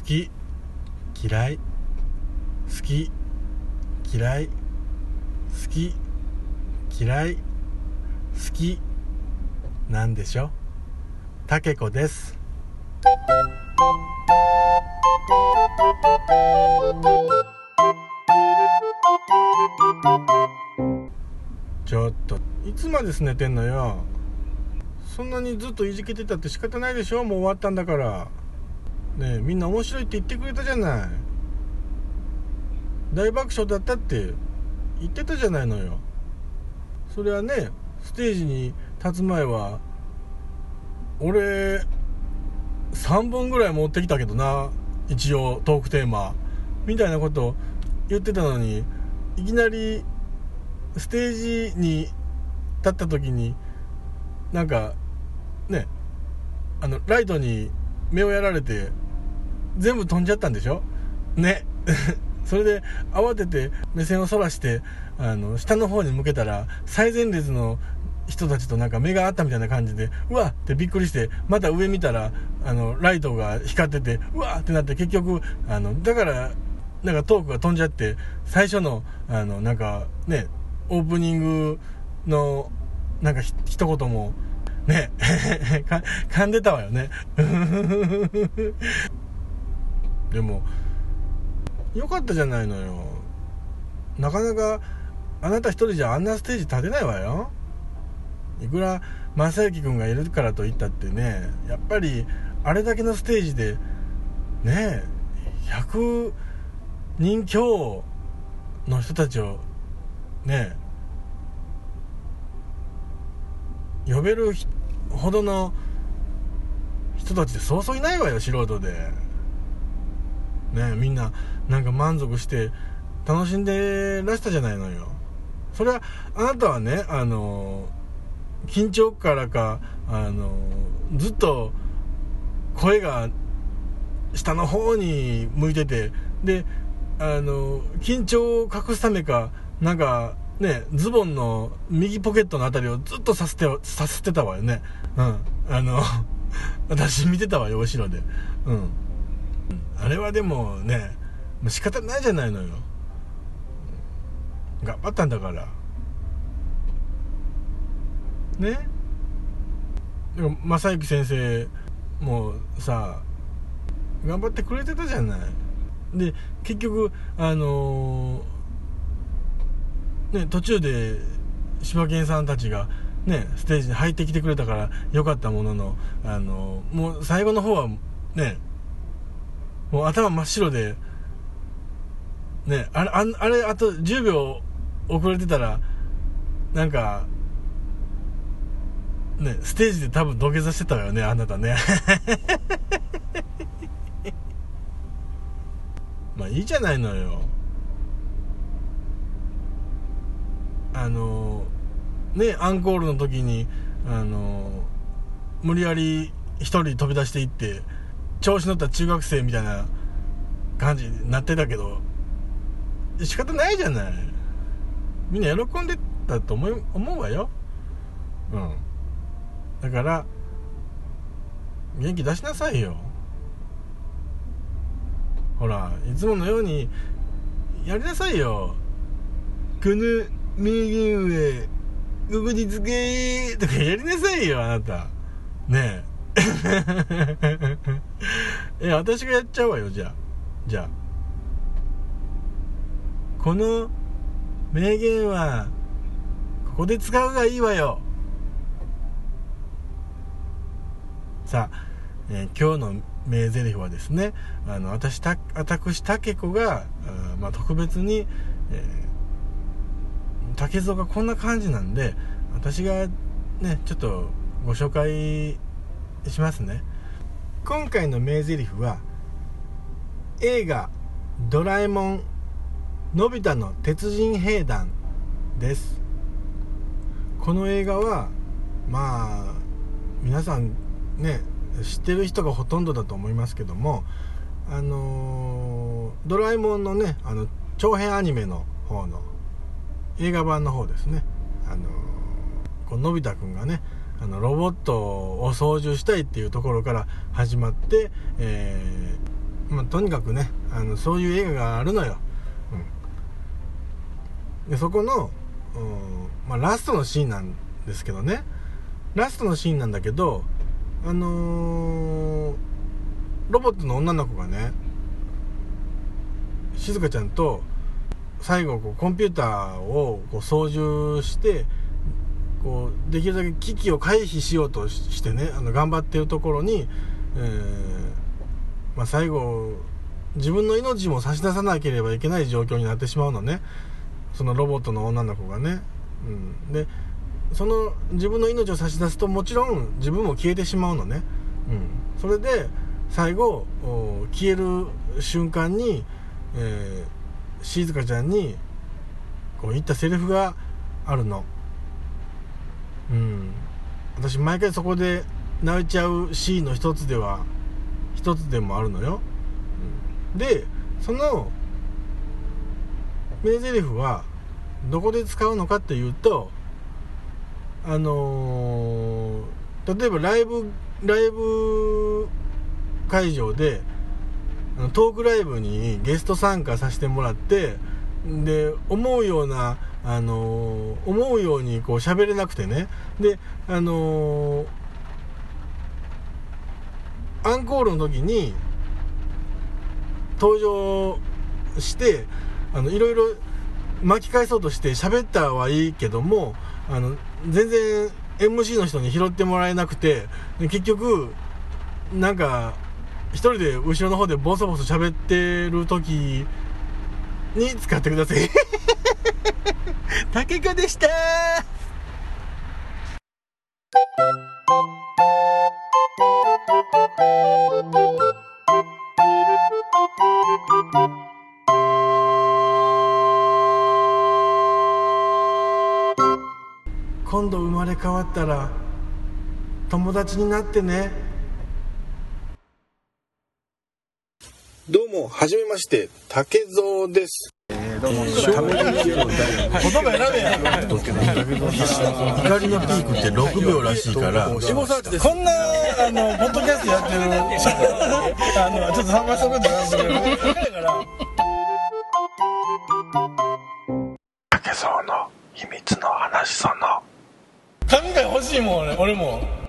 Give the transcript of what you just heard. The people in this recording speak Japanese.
好き嫌い好き嫌い好き嫌い好きなんでしょ？たけこです。ちょっといつまですねてんのよ？そんなにずっといじけてたって仕方ないでしょ？もう終わったんだから。ねみんな面白いって言ってくれたじゃない。大爆笑だったって言ってたじゃないのよ。それはねステージに立つ前は俺3本ぐらい持ってきたけどな一応トークテーマ。みたいなこと言ってたのにいきなりステージに立った時になんかねあのライトに目をやられて全部飛んじゃったんでしょ？ね。それで慌てて目線をそらしてあの下の方に向けたら最前列の人たちとなんか目が合ったみたいな感じでうわってびっくりしてまた上見たらあのライトが光っててうわってなって結局あのだからなんかトークが飛んじゃって最初のあのなんかねオープニングのなんかひ一言もね 噛んでたわよね。でもよかったじゃないのよ。なかなかあなた一人じゃあんなステージ立てないわよ。いくら正行君がいるからといったってねやっぱりあれだけのステージでねえ100人強の人たちをねえ呼べるほどの人たちでそうそういないわよ素人で。ねみんななんか満足して楽しんでらしたじゃないのよ。それはあなたはねあの緊張からかあのずっと声が下の方に向いててであの緊張を隠すためかなんかねズボンの右ポケットのあたりをずっとさせてさせてたわよね。うん。あの 私見てたわよ後ろで。うん。あれはでもね仕方ないじゃないのよ。頑張ったんだから。ね？でも正行先生もさ頑張ってくれてたじゃない。で結局あのー、ね途中で柴犬さんたちがねステージに入ってきてくれたからよかったもののあのー、もう最後の方はねもう頭真っ白でねあれああれあと10秒遅れてたらなんかねステージで多分土下座してたわよねあなたね。まあいいじゃないのよ。あのねアンコールの時にあの無理やり一人飛び出していって調子乗った中学生みたいな感じになってたけど仕方ないじゃない。みんな喜んでたと思い思うわよ。うん。だから元気出しなさいよ。ほらいつものようにやりなさいよ。この名言はここにつけとかやりなさいよあなた。ねえ。え私がやっちゃうわよじゃあ。じゃあ。この名言はここで使うがいいわよ。さあ、えー、今日の名台詞はですねあの私た私竹子があ、まあ、特別に、えー、竹蔵がこんな感じなんで私がねちょっとご紹介しますね。今回の名台詞は映画「ドラえもんのび太の鉄人兵団」です。この映画はまあ皆さんね知ってる人がほとんどだと思いますけどもあのドラえもんのねあの長編アニメの方の映画版の方ですね。あのこののび太くんがねあのロボットを操縦したいっていうところから始まって、えー、まあ、とにかくねあのそういう映画があるのよ、うん、でそこの、まあ、ラストのシーンなんですけどね。ラストのシーンなんだけどあのー、ロボットの女の子がね静香ちゃんと最後こうコンピューターをこう操縦してこうできるだけ危機を回避しようとしてねあの頑張ってるところに、えー、まあ、最後自分の命も差し出さなければいけない状況になってしまうのね。そのロボットの女の子がね、うん、でその自分の命を差し出すともちろん自分も消えてしまうのね、うん、それで最後消える瞬間に、えー、静香ちゃんにこう言ったセリフがあるの。うん。私毎回そこで泣いちゃうシーンの一つでは一つでもあるのよ、うん、でその名台詞はどこで使うのかっていうとあのー、例えばライブライブ会場でトークライブにゲスト参加させてもらってで思うようなあの、思うようにこう喋れなくてね。であの、アンコールの時に登場してあのいろいろ巻き返そうとして喋ったはいいけどもあの全然 MC の人に拾ってもらえなくて結局なんか一人で後ろの方でボソボソ喋ってる時に使ってください。竹子でした。今度生まれ変わったら友達になってね。うもはじめまして竹蔵です。どうも、言葉選べや怒りのピークって6秒らしい。からこんなあのポッドキャストやってるあのちょっと参加しとくんだな竹蔵の秘密の話その。神が欲しいもん俺俺も